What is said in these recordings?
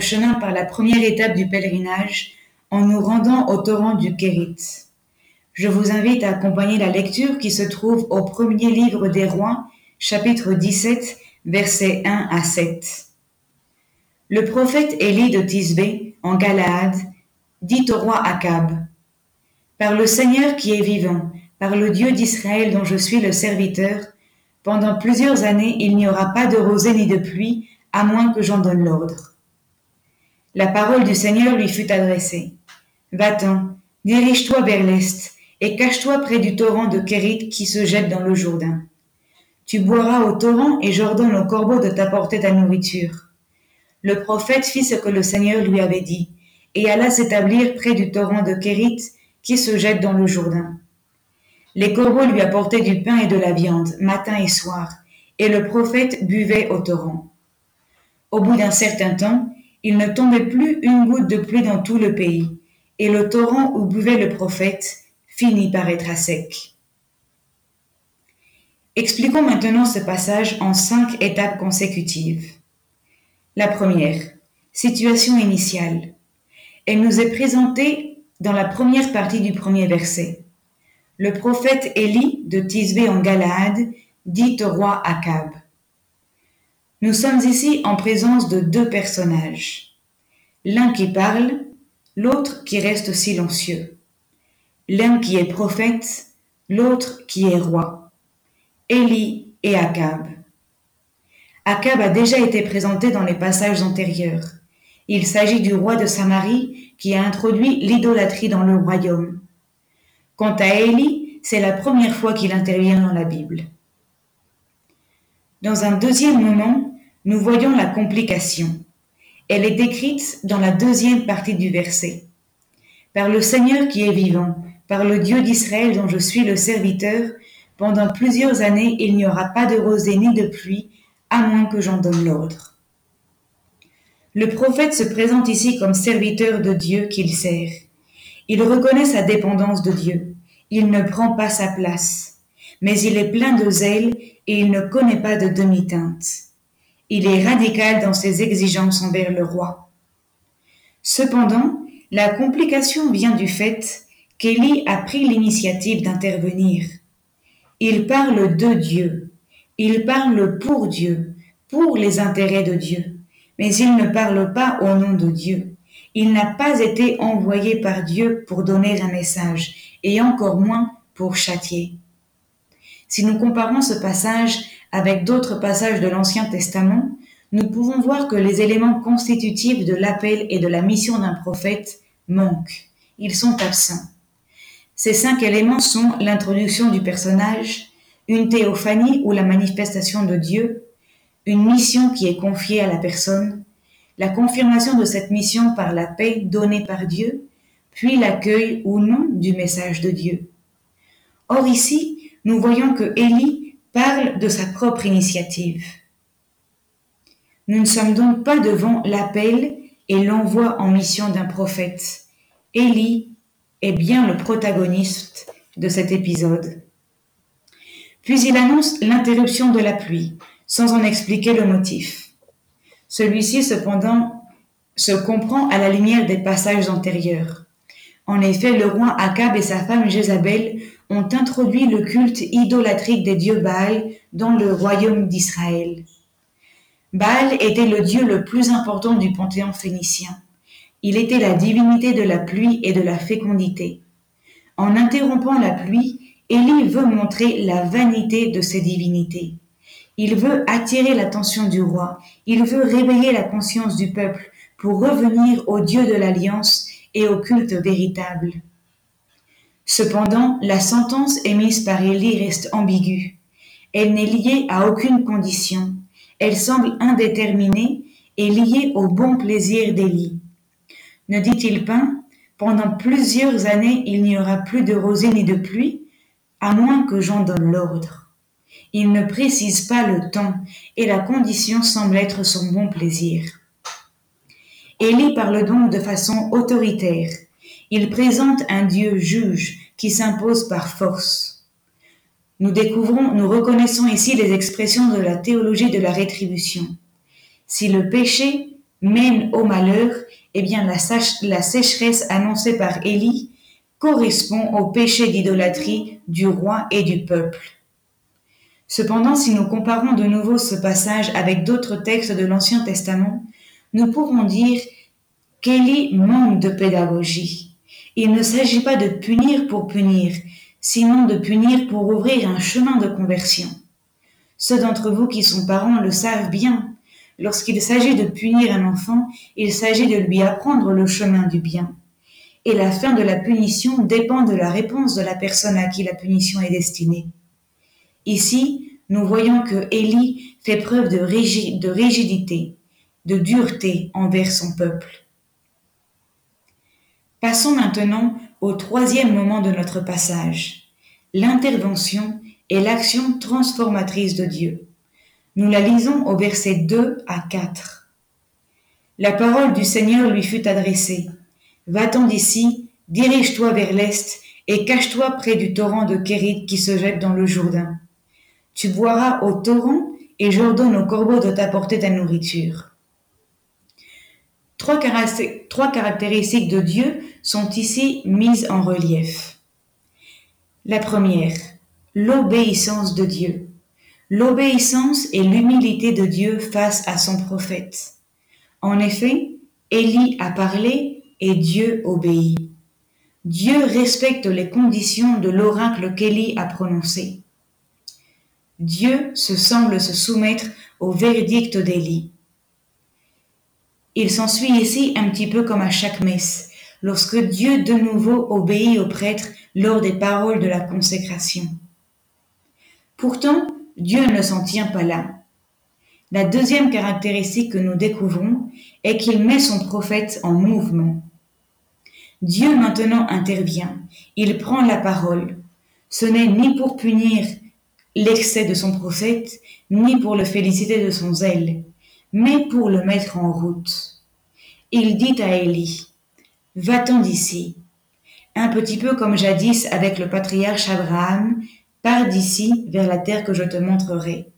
chemin par la première étape du pèlerinage en nous rendant au torrent du Kérit. Je vous invite à accompagner la lecture qui se trouve au premier livre des rois, chapitre 17, versets 1 à 7. Le prophète Élie de Tisbé, en Galaad, dit au roi Akab, Par le Seigneur qui est vivant, par le Dieu d'Israël dont je suis le serviteur, pendant plusieurs années il n'y aura pas de rosée ni de pluie, à moins que j'en donne l'ordre. La parole du Seigneur lui fut adressée. Va-t'en, dirige-toi vers l'est, et cache-toi près du torrent de Kérit qui se jette dans le Jourdain. Tu boiras au torrent, et j'ordonne au corbeau de t'apporter ta nourriture. Le prophète fit ce que le Seigneur lui avait dit, et alla s'établir près du torrent de Kérit qui se jette dans le Jourdain. Les corbeaux lui apportaient du pain et de la viande, matin et soir, et le prophète buvait au torrent. Au bout d'un certain temps, il ne tombait plus une goutte de pluie dans tout le pays, et le torrent où buvait le prophète finit par être à sec. Expliquons maintenant ce passage en cinq étapes consécutives. La première, situation initiale. Elle nous est présentée dans la première partie du premier verset. Le prophète Élie de Tisbé en Galaad dit au roi Akab nous sommes ici en présence de deux personnages. L'un qui parle, l'autre qui reste silencieux. L'un qui est prophète, l'autre qui est roi. Élie et Akab. Akab a déjà été présenté dans les passages antérieurs. Il s'agit du roi de Samarie qui a introduit l'idolâtrie dans le royaume. Quant à Élie, c'est la première fois qu'il intervient dans la Bible. Dans un deuxième moment, nous voyons la complication. Elle est décrite dans la deuxième partie du verset. Par le Seigneur qui est vivant, par le Dieu d'Israël dont je suis le serviteur, pendant plusieurs années il n'y aura pas de rosée ni de pluie, à moins que j'en donne l'ordre. Le prophète se présente ici comme serviteur de Dieu qu'il sert. Il reconnaît sa dépendance de Dieu. Il ne prend pas sa place. Mais il est plein de zèle et il ne connaît pas de demi-teinte. Il est radical dans ses exigences envers le roi. Cependant, la complication vient du fait qu'Élie a pris l'initiative d'intervenir. Il parle de Dieu, il parle pour Dieu, pour les intérêts de Dieu, mais il ne parle pas au nom de Dieu. Il n'a pas été envoyé par Dieu pour donner un message, et encore moins pour châtier. Si nous comparons ce passage avec d'autres passages de l'Ancien Testament, nous pouvons voir que les éléments constitutifs de l'appel et de la mission d'un prophète manquent. Ils sont absents. Ces cinq éléments sont l'introduction du personnage, une théophanie ou la manifestation de Dieu, une mission qui est confiée à la personne, la confirmation de cette mission par la paix donnée par Dieu, puis l'accueil ou non du message de Dieu. Or ici, nous voyons que Élie parle de sa propre initiative. Nous ne sommes donc pas devant l'appel et l'envoi en mission d'un prophète. Élie est bien le protagoniste de cet épisode. Puis il annonce l'interruption de la pluie, sans en expliquer le motif. Celui-ci, cependant, se comprend à la lumière des passages antérieurs. En effet, le roi Akab et sa femme Jézabel ont introduit le culte idolâtrique des dieux Baal dans le royaume d'Israël. Baal était le dieu le plus important du panthéon phénicien. Il était la divinité de la pluie et de la fécondité. En interrompant la pluie, Élie veut montrer la vanité de ces divinités. Il veut attirer l'attention du roi, il veut réveiller la conscience du peuple pour revenir au Dieu de l'Alliance et au culte véritable. Cependant, la sentence émise par Élie reste ambiguë. Elle n'est liée à aucune condition. Elle semble indéterminée et liée au bon plaisir d'Élie. Ne dit-il pas, pendant plusieurs années il n'y aura plus de rosée ni de pluie, à moins que j'en donne l'ordre. Il ne précise pas le temps et la condition semble être son bon plaisir. Élie parle donc de façon autoritaire. Il présente un Dieu juge qui s'impose par force. Nous découvrons, nous reconnaissons ici les expressions de la théologie de la rétribution. Si le péché mène au malheur, eh bien la, sécheresse annoncée par Élie correspond au péché d'idolâtrie du roi et du peuple. Cependant, si nous comparons de nouveau ce passage avec d'autres textes de l'Ancien Testament, nous pourrons dire qu'Élie manque de pédagogie. Il ne s'agit pas de punir pour punir, sinon de punir pour ouvrir un chemin de conversion. Ceux d'entre vous qui sont parents le savent bien. Lorsqu'il s'agit de punir un enfant, il s'agit de lui apprendre le chemin du bien. Et la fin de la punition dépend de la réponse de la personne à qui la punition est destinée. Ici, nous voyons que Élie fait preuve de, de rigidité, de dureté envers son peuple. Passons maintenant au troisième moment de notre passage, l'intervention et l'action transformatrice de Dieu. Nous la lisons au verset 2 à 4. La parole du Seigneur lui fut adressée. Va-t'en d'ici, dirige-toi vers l'est et cache-toi près du torrent de Kérit qui se jette dans le Jourdain. Tu boiras au torrent et j'ordonne au corbeau de t'apporter ta nourriture. Trois, caractéristiques de Dieu sont ici mises en relief. La première, l'obéissance de Dieu. L'obéissance et l'humilité de Dieu face à son prophète. En effet, Élie a parlé et Dieu obéit. Dieu respecte les conditions de l'oracle qu'Élie a prononcé. Dieu se semble se soumettre au verdict d'Élie. Il s'ensuit ici un petit peu comme à chaque messe, lorsque Dieu de nouveau obéit au prêtre lors des paroles de la consécration. Pourtant, Dieu ne s'en tient pas là. La deuxième caractéristique que nous découvrons est qu'il met son prophète en mouvement. Dieu maintenant intervient, il prend la parole. Ce n'est ni pour punir l'excès de son prophète, ni pour le féliciter de son zèle, mais pour le mettre en route. Il dit à Élie, Va-t'en d'ici. Un petit peu comme jadis avec le patriarche Abraham, pars d'ici vers la terre que je te montrerai.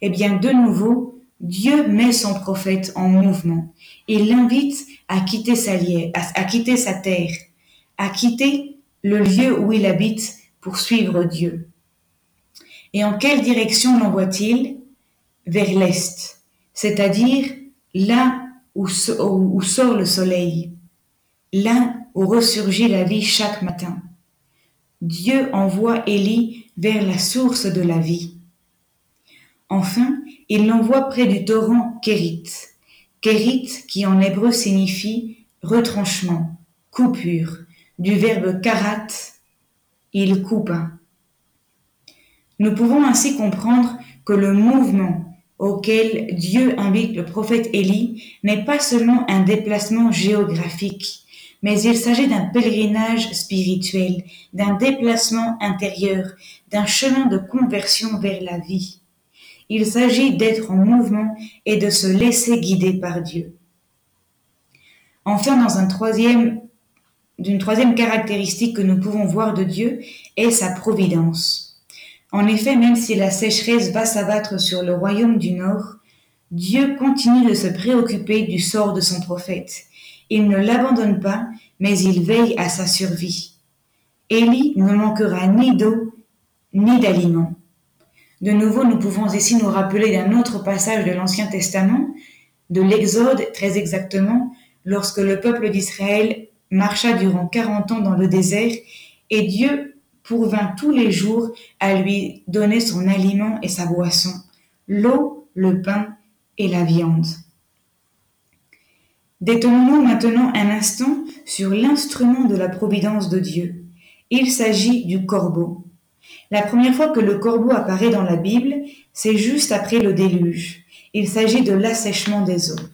Eh bien, de nouveau, Dieu met son prophète en mouvement. Il l'invite à quitter sa à, à quitter sa terre, à quitter le lieu où il habite pour suivre Dieu. Et en quelle direction l'envoie-t-il? Vers l'est c'est-à-dire là où, sort le soleil, là où ressurgit la vie chaque matin. Dieu envoie Élie vers la source de la vie. Enfin, il l'envoie près du torrent Kérit. Kérit qui en hébreu signifie retranchement, coupure, du verbe karat, il coupa. Nous pouvons ainsi comprendre que le mouvement auquel Dieu invite le prophète Élie n'est pas seulement un déplacement géographique, mais il s'agit d'un pèlerinage spirituel, d'un déplacement intérieur, d'un chemin de conversion vers la vie. Il s'agit d'être en mouvement et de se laisser guider par Dieu. Enfin, dans un troisième, troisième caractéristique que nous pouvons voir de Dieu est sa providence. En effet, même si la sécheresse va s'abattre sur le royaume du Nord, Dieu continue de se préoccuper du sort de son prophète. Il ne l'abandonne pas, mais il veille à sa survie. Élie ne manquera ni d'eau, ni d'aliments. De nouveau, nous pouvons ici nous rappeler d'un autre passage de l'Ancien Testament, de l'Exode très exactement, lorsque le peuple d'Israël marcha durant quarante ans dans le désert, et Dieu pourvint tous les jours à lui donner son aliment et sa boisson, l'eau, le pain et la viande. Détenons-nous maintenant un instant sur l'instrument de la providence de Dieu. Il s'agit du corbeau. La première fois que le corbeau apparaît dans la Bible, c'est juste après le déluge. Il s'agit de l'assèchement des eaux.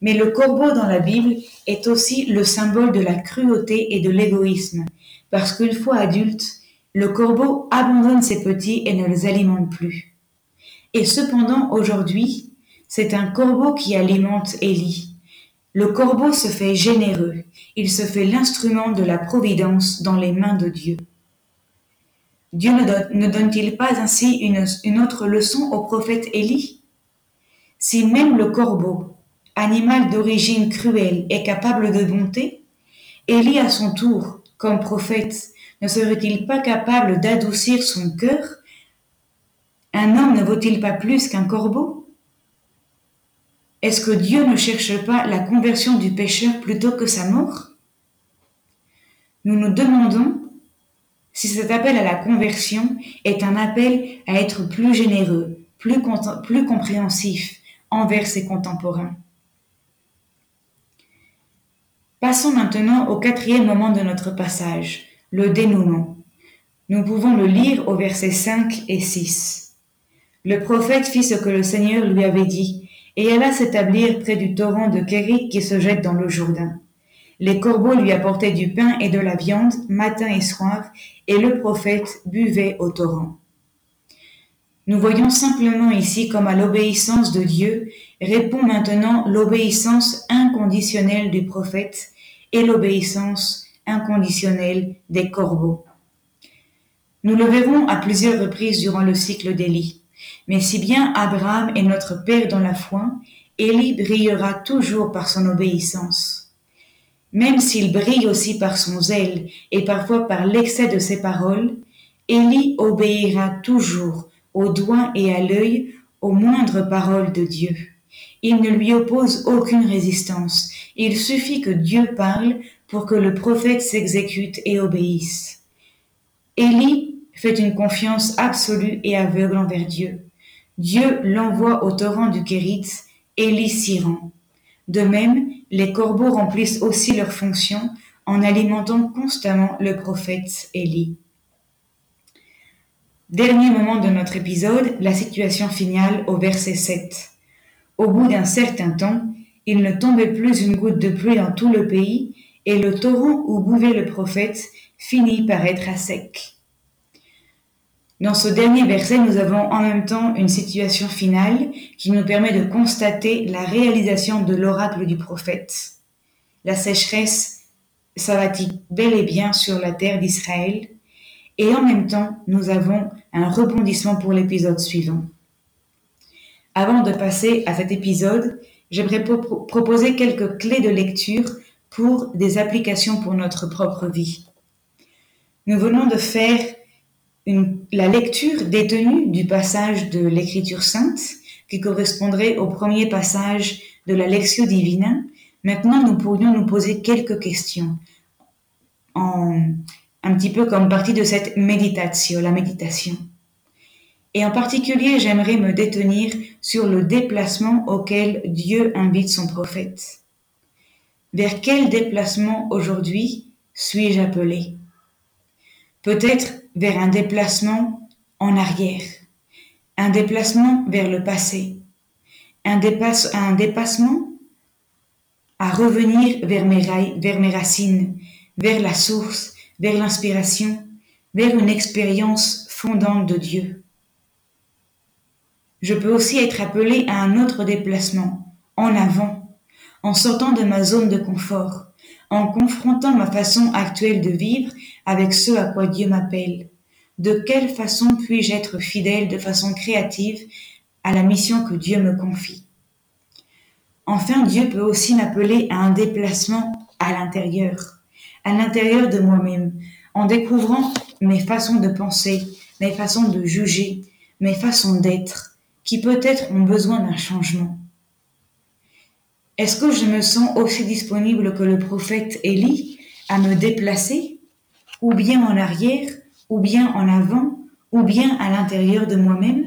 Mais le corbeau dans la Bible est aussi le symbole de la cruauté et de l'égoïsme, parce qu'une fois adulte, le corbeau abandonne ses petits et ne les alimente plus. Et cependant, aujourd'hui, c'est un corbeau qui alimente Élie. Le corbeau se fait généreux, il se fait l'instrument de la providence dans les mains de Dieu. Dieu ne donne-t-il pas ainsi une, autre leçon au prophète Élie? Si même le corbeau, animal d'origine cruelle et capable de bonté, Élie à son tour, comme prophète, ne serait-il pas capable d'adoucir son cœur? Un homme ne vaut-il pas plus qu'un corbeau? Est-ce que Dieu ne cherche pas la conversion du pécheur plutôt que sa mort? Nous nous demandons si cet appel à la conversion est un appel à être plus généreux, plus, plus compréhensif envers ses contemporains. Passons maintenant au quatrième moment de notre passage, le dénouement. Nous pouvons le lire au versets 5 et 6. Le prophète fit ce que le Seigneur lui avait dit, et alla s'établir près du torrent de Kérit qui se jette dans le Jourdain. Les corbeaux lui apportaient du pain et de la viande matin et soir, et le prophète buvait au torrent. Nous voyons simplement ici comme à l'obéissance de Dieu répond maintenant l'obéissance inconditionnelle du prophète et l'obéissance inconditionnelle des corbeaux. Nous le verrons à plusieurs reprises durant le cycle d'Élie. Mais si bien Abraham est notre Père dans la foi, Élie brillera toujours par son obéissance. Même s'il brille aussi par son zèle et parfois par l'excès de ses paroles, Élie obéira toujours au doigt et à l'œil aux moindres paroles de Dieu. Il ne lui oppose aucune résistance. Il suffit que Dieu parle pour que le prophète s'exécute et obéisse. Élie fait une confiance absolue et aveugle envers Dieu. Dieu l'envoie au torrent du Kérit, Élie s'y rend. De même, les corbeaux remplissent aussi leur fonction en alimentant constamment le prophète Élie. Dernier moment de notre épisode, la situation finale au verset 7. Au bout d'un certain temps, il ne tombait plus une goutte de pluie dans tout le pays, et le torrent où bouvait le prophète finit par être à sec. Dans ce dernier verset, nous avons en même temps une situation finale qui nous permet de constater la réalisation de l'oracle du prophète. La sécheresse s'abattit bel et bien sur la terre d'Israël, et en même temps, nous avons un rebondissement pour l'épisode suivant. Avant de passer à cet épisode, j'aimerais proposer quelques clés de lecture pour des applications pour notre propre vie. Nous venons de faire la lecture détenue du passage de l'Écriture sainte qui correspondrait au premier passage de la Lectio Divina. Maintenant, nous pourrions nous poser quelques questions un petit peu comme partie de cette méditation, la méditation. Et en particulier, j'aimerais me détenir sur le déplacement auquel Dieu invite son prophète. Vers quel déplacement aujourd'hui suis-je appelé? Peut-être vers un déplacement en arrière, un déplacement vers le passé, un, un dépassement à revenir vers mes racines, vers la source, vers l'inspiration, vers une expérience fondante de Dieu. Je peux aussi être appelé à un autre déplacement, en avant, en sortant de ma zone de confort, en confrontant ma façon actuelle de vivre avec ce à quoi Dieu m'appelle. De quelle façon puis-je être fidèle de façon créative à la mission que Dieu me confie? Enfin, Dieu peut aussi m'appeler à un déplacement à l'intérieur, à l'intérieur de moi-même, en découvrant mes façons de penser, mes façons de juger, mes façons d'être, qui peut-être ont besoin d'un changement. Est-ce que je me sens aussi disponible que le prophète Élie à me déplacer, ou bien en arrière, ou bien en avant, ou bien à l'intérieur de moi-même?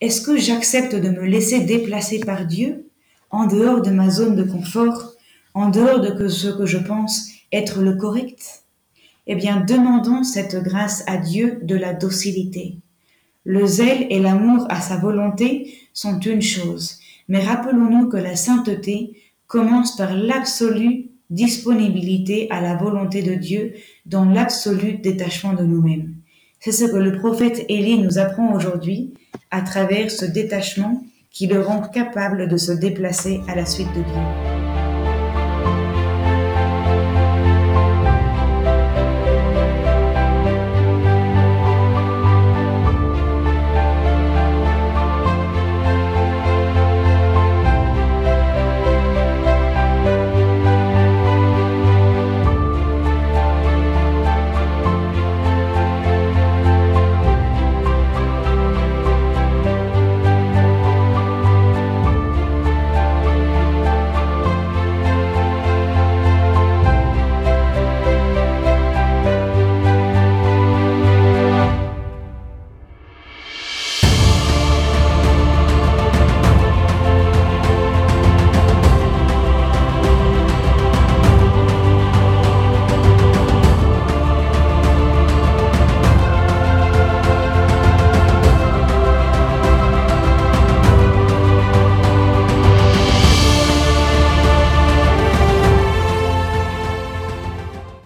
Est-ce que j'accepte de me laisser déplacer par Dieu, en dehors de ma zone de confort, en dehors de ce que je pense être le correct? Eh bien, demandons cette grâce à Dieu de la docilité. Le zèle et l'amour à sa volonté sont une chose, mais rappelons-nous que la sainteté commence par l'absolue disponibilité à la volonté de Dieu dans l'absolu détachement de nous-mêmes. C'est ce que le prophète Élie nous apprend aujourd'hui à travers ce détachement qui le rend capable de se déplacer à la suite de Dieu.